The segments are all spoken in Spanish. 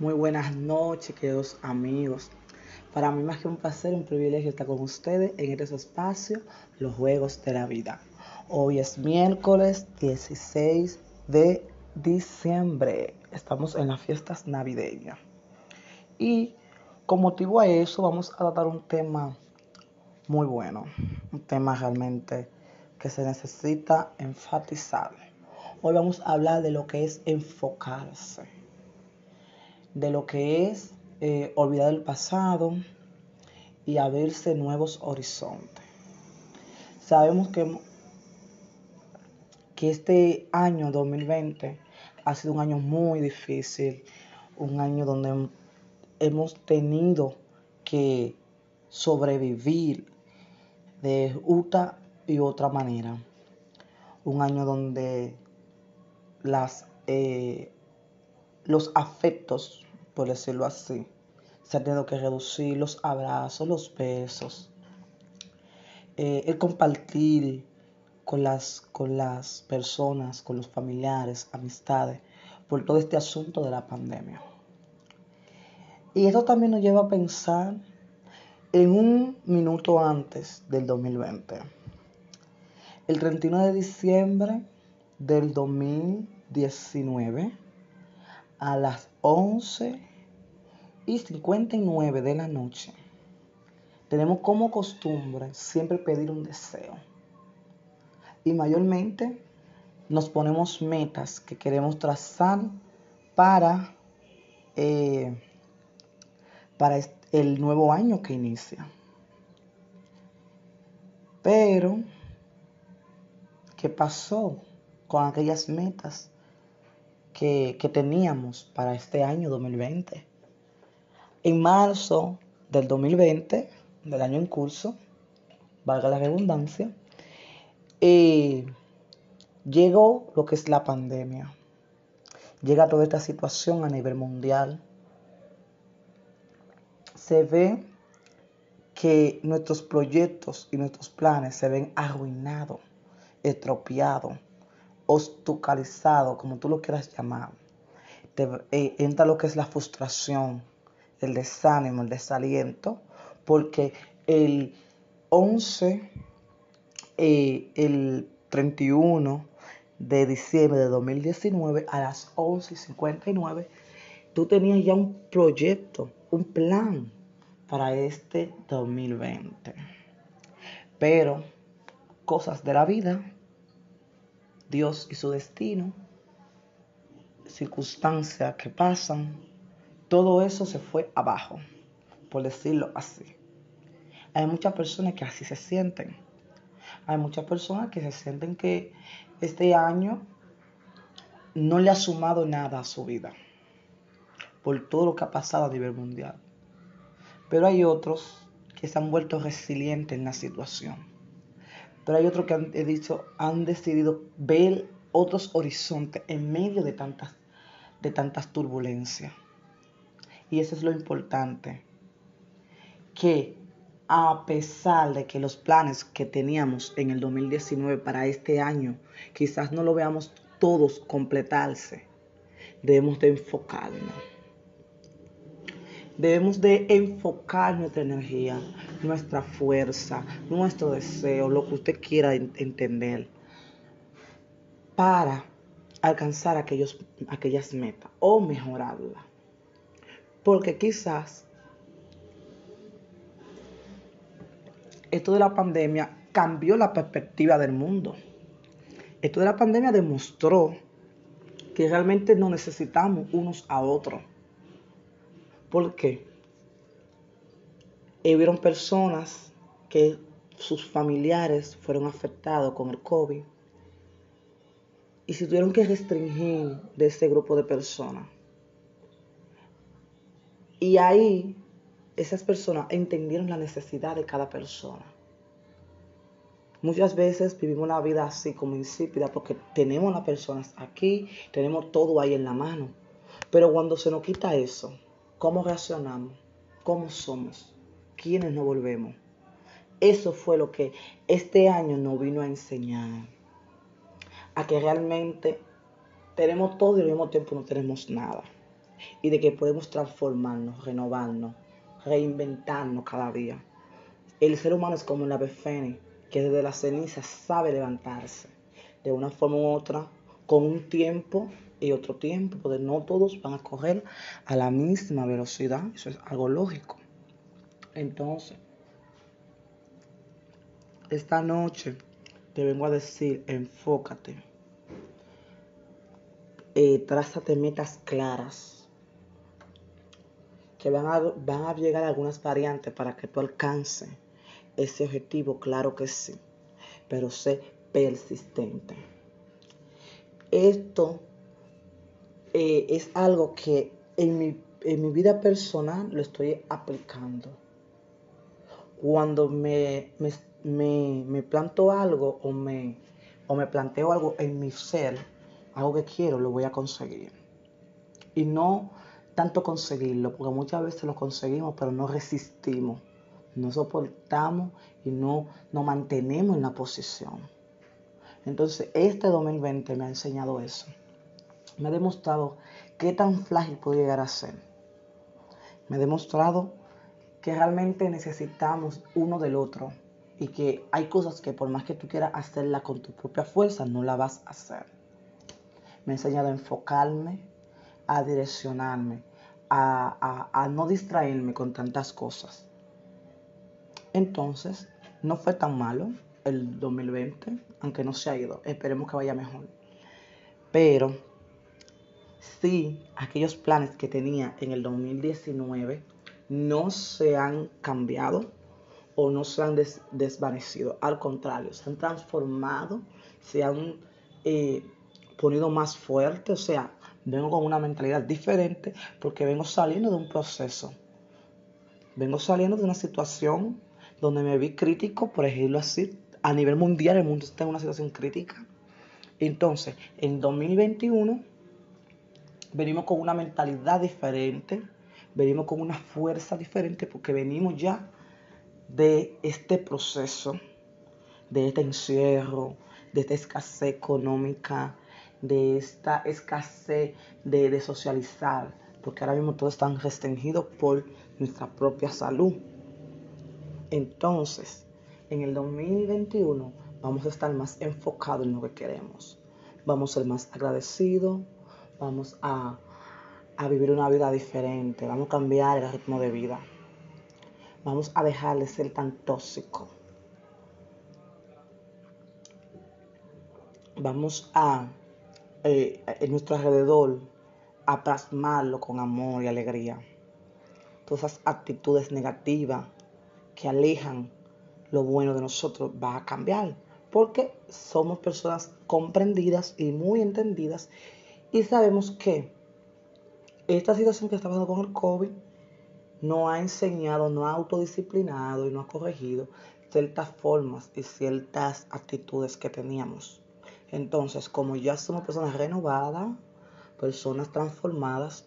Muy buenas noches, queridos amigos. Para mí más que un placer, un privilegio estar con ustedes en este espacio, los Juegos de la Vida. Hoy es miércoles 16 de diciembre. Estamos en las fiestas navideñas. Y con motivo a eso vamos a tratar un tema muy bueno, un tema realmente que se necesita enfatizar. Hoy vamos a hablar de lo que es enfocarse, de lo que es eh, olvidar el pasado y abrirse nuevos horizontes. Sabemos que, que este año 2020 ha sido un año muy difícil, un año donde hemos tenido que sobrevivir de una y otra manera. Un año donde las, eh, los afectos, por decirlo así, se han tenido que reducir, los abrazos, los besos, eh, el compartir con las, con las personas, con los familiares, amistades, por todo este asunto de la pandemia. Y esto también nos lleva a pensar en un minuto antes del 2020. El 31 de diciembre del 2019 a las 11 y 59 de la noche tenemos como costumbre siempre pedir un deseo. Y mayormente nos ponemos metas que queremos trazar para eh, para el nuevo año que inicia. Pero, ¿qué pasó con aquellas metas que, que teníamos para este año 2020? En marzo del 2020, del año en curso, valga la redundancia, eh, llegó lo que es la pandemia. Llega toda esta situación a nivel mundial se ve que nuestros proyectos y nuestros planes se ven arruinados, estropeados, obstaculizados, como tú lo quieras llamar. Eh, entra lo que es la frustración, el desánimo, el desaliento, porque el 11, eh, el 31 de diciembre de 2019 a las 11.59, tú tenías ya un proyecto, un plan para este 2020. Pero cosas de la vida, Dios y su destino, circunstancias que pasan, todo eso se fue abajo, por decirlo así. Hay muchas personas que así se sienten. Hay muchas personas que se sienten que este año no le ha sumado nada a su vida por todo lo que ha pasado a nivel mundial. Pero hay otros que se han vuelto resilientes en la situación. Pero hay otros que han, he dicho, han decidido ver otros horizontes en medio de tantas, de tantas turbulencias. Y eso es lo importante. Que a pesar de que los planes que teníamos en el 2019 para este año quizás no lo veamos todos completarse, debemos de enfocarnos Debemos de enfocar nuestra energía, nuestra fuerza, nuestro deseo, lo que usted quiera entender, para alcanzar aquellos, aquellas metas o mejorarlas. Porque quizás esto de la pandemia cambió la perspectiva del mundo. Esto de la pandemia demostró que realmente no necesitamos unos a otros ¿Por qué? Hubieron personas que sus familiares fueron afectados con el COVID y se tuvieron que restringir de ese grupo de personas. Y ahí esas personas entendieron la necesidad de cada persona. Muchas veces vivimos la vida así como insípida porque tenemos las personas aquí, tenemos todo ahí en la mano. Pero cuando se nos quita eso, cómo reaccionamos, cómo somos, quiénes nos volvemos. Eso fue lo que este año nos vino a enseñar. A que realmente tenemos todo y al mismo tiempo no tenemos nada. Y de que podemos transformarnos, renovarnos, reinventarnos cada día. El ser humano es como un ave fénix que desde la ceniza sabe levantarse de una forma u otra, con un tiempo y otro tiempo, porque no todos van a correr a la misma velocidad, eso es algo lógico. Entonces, esta noche te vengo a decir, enfócate, eh, trázate metas claras, que van a, van a llegar algunas variantes para que tú alcances ese objetivo, claro que sí, pero sé persistente. Esto eh, es algo que en mi, en mi vida personal lo estoy aplicando. Cuando me, me, planto algo o me, o me planteo algo en mi ser, algo que quiero, lo voy a conseguir. Y no tanto conseguirlo, porque muchas veces lo conseguimos, pero no resistimos, no soportamos y no nos mantenemos en la posición. Entonces, este 2020 me ha enseñado eso. Me ha demostrado qué tan frágil puede llegar a ser. Me ha demostrado que realmente necesitamos uno del otro y que hay cosas que por más que tú quieras hacerla con tu propia fuerza, no la vas a hacer. Me ha enseñado a enfocarme, a direccionarme, a, a no distraerme con tantas cosas. Entonces, no fue tan malo el 2020, aunque no se ha ido. Esperemos que vaya mejor. Pero sí, aquellos planes que tenía en el 2019 no se han cambiado o no se han desvanecido. Al contrario, se han transformado, se han eh, ponido más fuerte. O sea, vengo con una mentalidad diferente porque vengo saliendo de un proceso. Vengo saliendo de una situación donde me vi crítico, por ejemplo así, a nivel mundial el mundo está en una situación crítica. Entonces, en 2021 venimos con una mentalidad diferente, venimos con una fuerza diferente porque venimos ya de este proceso, de este encierro, de esta escasez económica, de esta escasez de, de socializar, porque ahora mismo todos están restringidos por nuestra propia salud. Entonces, en el 2021 vamos a estar más enfocados en lo que queremos. Vamos a ser más agradecidos, vamos a, vivir una vida diferente, vamos a cambiar el ritmo de vida. Vamos a dejar de ser tan tóxico. Vamos a, eh, en nuestro alrededor, a plasmarlo con amor y alegría. Todas esas actitudes negativas que alejan lo bueno de nosotros va a cambiar. Porque somos personas comprendidas y muy entendidas y sabemos que esta situación que está pasando con el COVID no ha enseñado, no ha autodisciplinado y no ha corregido ciertas formas y ciertas actitudes que teníamos. Entonces, como ya somos personas renovadas, personas transformadas,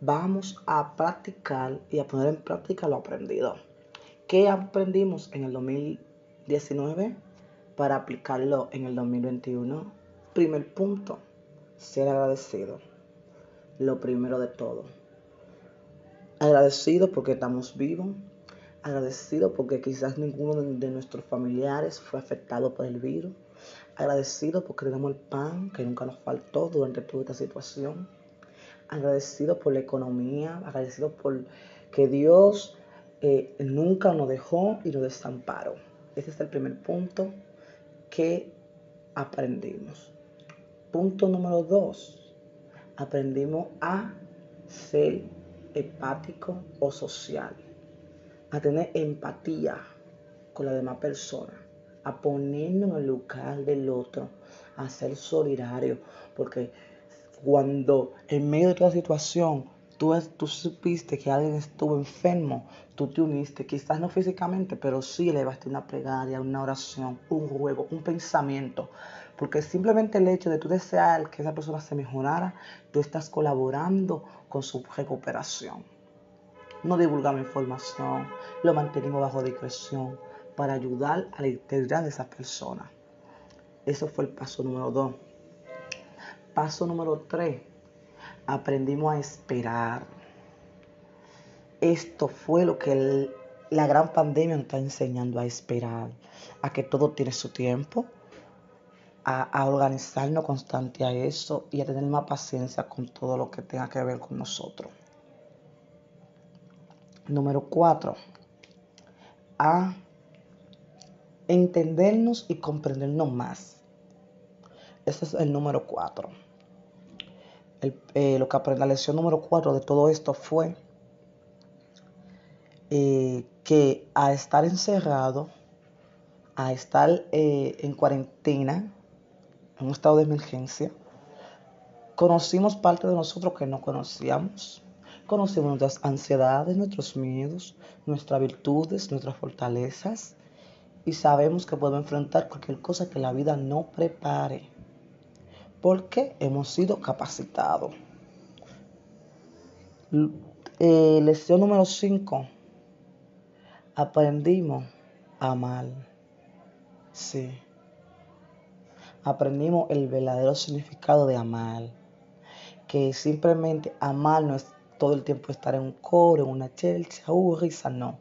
vamos a practicar y a poner en práctica lo aprendido. ¿Qué aprendimos en el 2019 para aplicarlo en el 2021? Primer punto, ser agradecido. Lo primero de todo. Agradecido porque estamos vivos. Agradecido porque quizás ninguno de nuestros familiares fue afectado por el virus. Agradecido porque tenemos el pan que nunca nos faltó durante toda esta situación. Agradecido por la economía. Agradecido por que Dios nunca nos dejó y nos desamparó. Ese es el primer punto que aprendimos. Punto número dos, aprendimos a ser empático o social, a tener empatía con la demás persona, a ponernos en el lugar del otro, a ser solidario, porque cuando en medio de toda situación Tú, tú supiste que alguien estuvo enfermo, tú te uniste, quizás no físicamente, pero sí elevaste una plegaria, una oración, un juego, un pensamiento. Porque simplemente el hecho de tú desear que esa persona se mejorara, tú estás colaborando con su recuperación. No divulgamos información, lo mantenemos bajo discreción para ayudar a la integridad de esa persona. Eso fue el paso número dos. Paso número tres aprendimos a esperar. Esto fue lo que la gran pandemia nos está enseñando a esperar, a que todo tiene su tiempo, a, a, organizarnos constante a eso y a tener más paciencia con todo lo que tenga que ver con nosotros. Número cuatro, a entendernos y comprendernos más. Ese es el número cuatro. Eh, lo que aprendí, la lección número cuatro de todo esto fue eh, que a estar encerrado, a estar eh, en cuarentena, en un estado de emergencia, conocimos parte de nosotros que no conocíamos. Conocimos nuestras ansiedades, nuestros miedos, nuestras virtudes, nuestras fortalezas y sabemos que podemos enfrentar cualquier cosa que la vida no prepare porque hemos sido capacitados. Eh, lección número 5. Aprendimos a amar. Sí. Aprendimos el verdadero significado de amar. Que simplemente amar no es todo el tiempo estar en un coro, en una chelcha, uh, risa, no.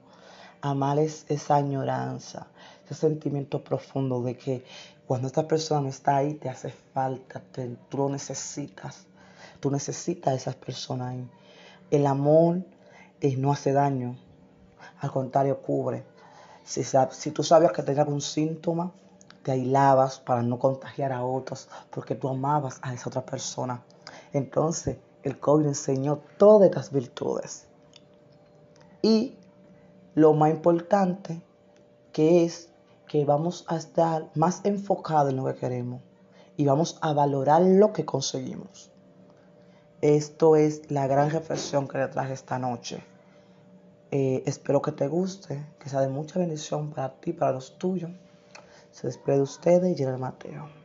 Amar es esa añoranza, ese sentimiento profundo de que cuando esta persona no está ahí, te hace falta, tú lo necesitas. Tú necesitas a esas personas ahí. El amor eh, no hace daño, al contrario, cubre. Si, si tú sabías que tenías algún síntoma, te aislabas para no contagiar a otros, porque tú amabas a esa otra persona. Entonces, el COVID enseñó todas estas virtudes. Y lo más importante, que es que vamos a estar más enfocados en lo que queremos y vamos a valorar lo que conseguimos. Esto es la gran reflexión que le traje esta noche. Eh, espero que te guste, que sea de mucha bendición para ti, para los tuyos. Se despide de ustedes, Gerard Mateo.